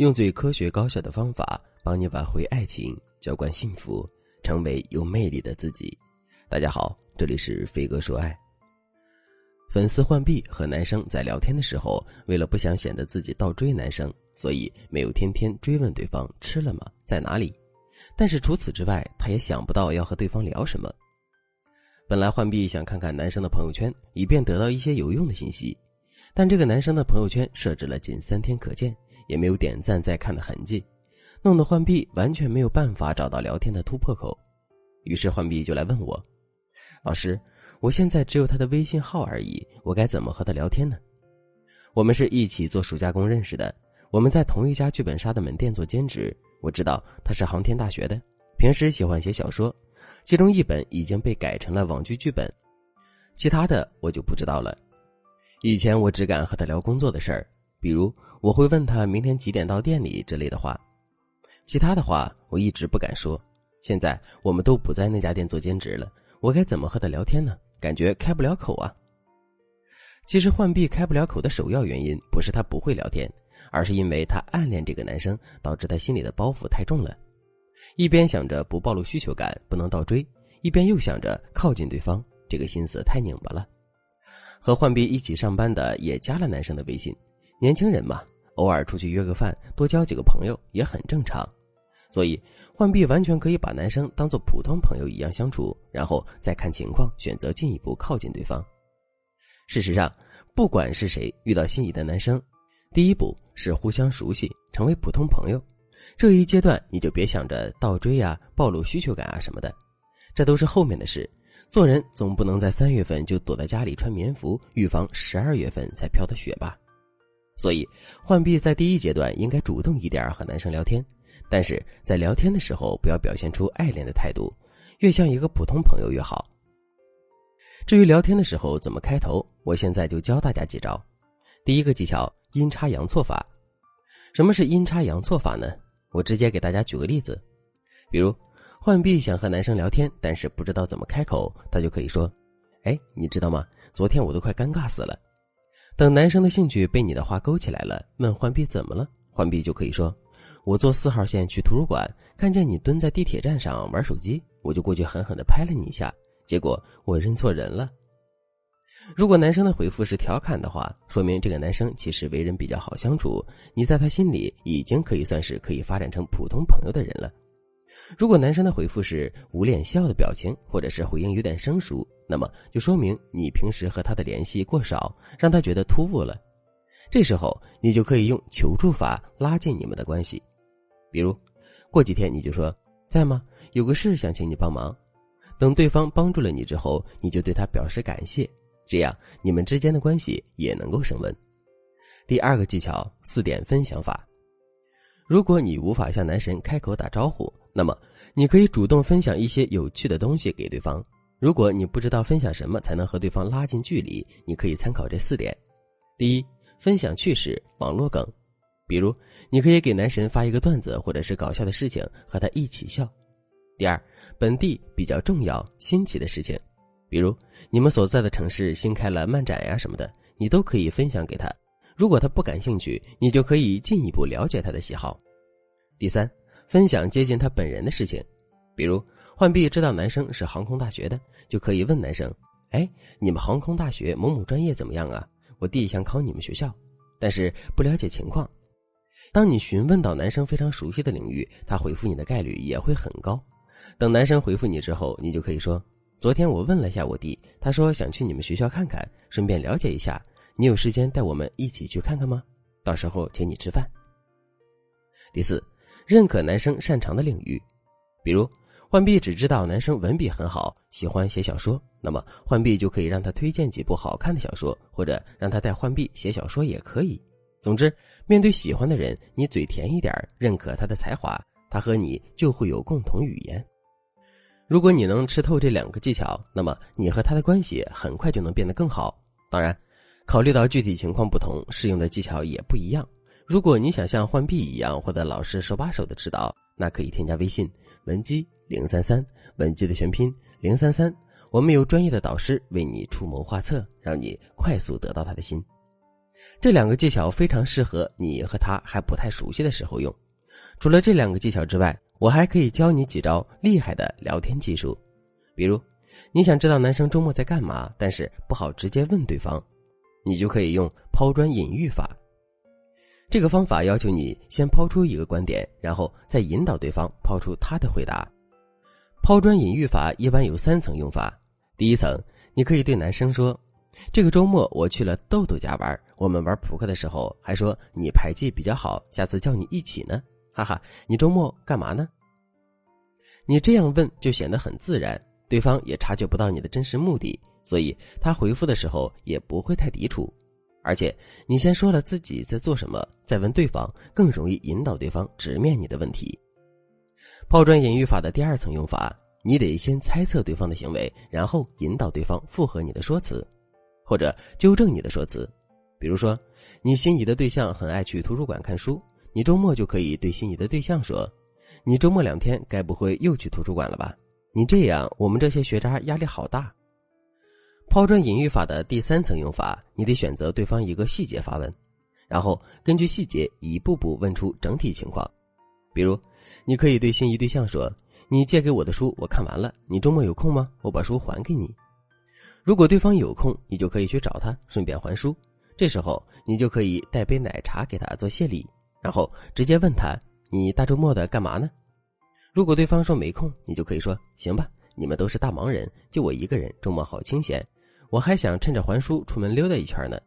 用最科学高效的方法帮你挽回爱情，浇灌幸福，成为有魅力的自己。大家好，这里是飞哥说爱。粉丝浣碧和男生在聊天的时候，为了不想显得自己倒追男生，所以没有天天追问对方吃了吗，在哪里。但是除此之外，他也想不到要和对方聊什么。本来浣碧想看看男生的朋友圈，以便得到一些有用的信息，但这个男生的朋友圈设置了仅三天可见。也没有点赞再看的痕迹，弄得浣碧完全没有办法找到聊天的突破口。于是浣碧就来问我：“老师，我现在只有他的微信号而已，我该怎么和他聊天呢？”我们是一起做暑假工认识的，我们在同一家剧本杀的门店做兼职。我知道他是航天大学的，平时喜欢写小说，其中一本已经被改成了网剧剧本，其他的我就不知道了。以前我只敢和他聊工作的事儿。比如我会问他明天几点到店里之类的话，其他的话我一直不敢说。现在我们都不在那家店做兼职了，我该怎么和他聊天呢？感觉开不了口啊。其实浣碧开不了口的首要原因不是他不会聊天，而是因为他暗恋这个男生，导致他心里的包袱太重了。一边想着不暴露需求感，不能倒追，一边又想着靠近对方，这个心思太拧巴了。和浣碧一起上班的也加了男生的微信。年轻人嘛，偶尔出去约个饭，多交几个朋友也很正常。所以，浣碧完全可以把男生当做普通朋友一样相处，然后再看情况选择进一步靠近对方。事实上，不管是谁遇到心仪的男生，第一步是互相熟悉，成为普通朋友。这一阶段你就别想着倒追啊、暴露需求感啊什么的，这都是后面的事。做人总不能在三月份就躲在家里穿棉服，预防十二月份才飘的雪吧。所以，浣碧在第一阶段应该主动一点和男生聊天，但是在聊天的时候不要表现出爱恋的态度，越像一个普通朋友越好。至于聊天的时候怎么开头，我现在就教大家几招。第一个技巧：阴差阳错法。什么是阴差阳错法呢？我直接给大家举个例子，比如浣碧想和男生聊天，但是不知道怎么开口，他就可以说：“哎，你知道吗？昨天我都快尴尬死了。”等男生的兴趣被你的话勾起来了，问浣碧怎么了，浣碧就可以说：“我坐四号线去图书馆，看见你蹲在地铁站上玩手机，我就过去狠狠的拍了你一下，结果我认错人了。”如果男生的回复是调侃的话，说明这个男生其实为人比较好相处，你在他心里已经可以算是可以发展成普通朋友的人了。如果男生的回复是无脸笑的表情，或者是回应有点生疏，那么就说明你平时和他的联系过少，让他觉得突兀了。这时候你就可以用求助法拉近你们的关系，比如过几天你就说在吗？有个事想请你帮忙。等对方帮助了你之后，你就对他表示感谢，这样你们之间的关系也能够升温。第二个技巧：四点分享法。如果你无法向男神开口打招呼，那么，你可以主动分享一些有趣的东西给对方。如果你不知道分享什么才能和对方拉近距离，你可以参考这四点：第一，分享趣事、网络梗，比如你可以给男神发一个段子或者是搞笑的事情，和他一起笑；第二，本地比较重要、新奇的事情，比如你们所在的城市新开了漫展呀什么的，你都可以分享给他。如果他不感兴趣，你就可以进一步了解他的喜好。第三。分享接近他本人的事情，比如浣碧知道男生是航空大学的，就可以问男生：“哎，你们航空大学某某专业怎么样啊？我弟想考你们学校，但是不了解情况。”当你询问到男生非常熟悉的领域，他回复你的概率也会很高。等男生回复你之后，你就可以说：“昨天我问了一下我弟，他说想去你们学校看看，顺便了解一下。你有时间带我们一起去看看吗？到时候请你吃饭。”第四。认可男生擅长的领域，比如浣碧只知道男生文笔很好，喜欢写小说，那么浣碧就可以让他推荐几部好看的小说，或者让他带浣碧写小说也可以。总之，面对喜欢的人，你嘴甜一点，认可他的才华，他和你就会有共同语言。如果你能吃透这两个技巧，那么你和他的关系很快就能变得更好。当然，考虑到具体情况不同，适用的技巧也不一样。如果你想像浣碧一样获得老师手把手的指导，那可以添加微信文姬零三三，文姬的全拼零三三，我们有专业的导师为你出谋划策，让你快速得到他的心。这两个技巧非常适合你和他还不太熟悉的时候用。除了这两个技巧之外，我还可以教你几招厉害的聊天技术。比如，你想知道男生周末在干嘛，但是不好直接问对方，你就可以用抛砖引玉法。这个方法要求你先抛出一个观点，然后再引导对方抛出他的回答。抛砖引玉法一般有三层用法。第一层，你可以对男生说。这个周末我去了豆豆家玩，我们玩扑克的时候还说你牌技比较好，下次叫你一起呢，哈哈。你周末干嘛呢？你这样问就显得很自然，对方也察觉不到你的真实目的，所以他回复的时候也不会太抵触。而且你先说了自己在做什么，再问对方，更容易引导对方直面你的问题。抛砖引玉法的第二层用法，你得先猜测对方的行为，然后引导对方附和你的说辞。或者纠正你的说辞，比如说，你心仪的对象很爱去图书馆看书，你周末就可以对心仪的对象说：“你周末两天该不会又去图书馆了吧？”你这样，我们这些学渣压力好大。抛砖引玉法的第三层用法，你得选择对方一个细节发问，然后根据细节一步步问出整体情况。比如，你可以对心仪对象说：“你借给我的书我看完了，你周末有空吗？我把书还给你。”如果对方有空，你就可以去找他，顺便还书。这时候你就可以带杯奶茶给他做谢礼，然后直接问他：“你大周末的干嘛呢？”如果对方说没空，你就可以说：“行吧，你们都是大忙人，就我一个人，周末好清闲，我还想趁着还书出门溜达一圈呢。”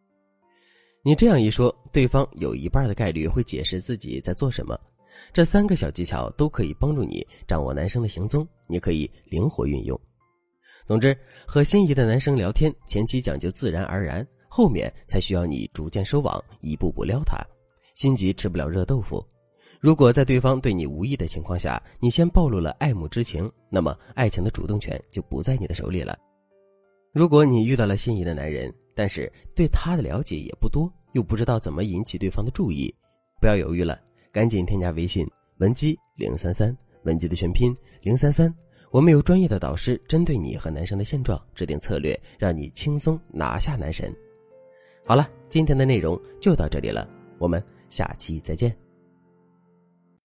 你这样一说，对方有一半的概率会解释自己在做什么。这三个小技巧都可以帮助你掌握男生的行踪，你可以灵活运用。总之，和心仪的男生聊天，前期讲究自然而然，后面才需要你逐渐收网，一步步撩他。心急吃不了热豆腐。如果在对方对你无意的情况下，你先暴露了爱慕之情，那么爱情的主动权就不在你的手里了。如果你遇到了心仪的男人，但是对他的了解也不多，又不知道怎么引起对方的注意，不要犹豫了，赶紧添加微信文姬零三三，文姬的全拼零三三。我们有专业的导师，针对你和男生的现状制定策略，让你轻松拿下男神。好了，今天的内容就到这里了，我们下期再见。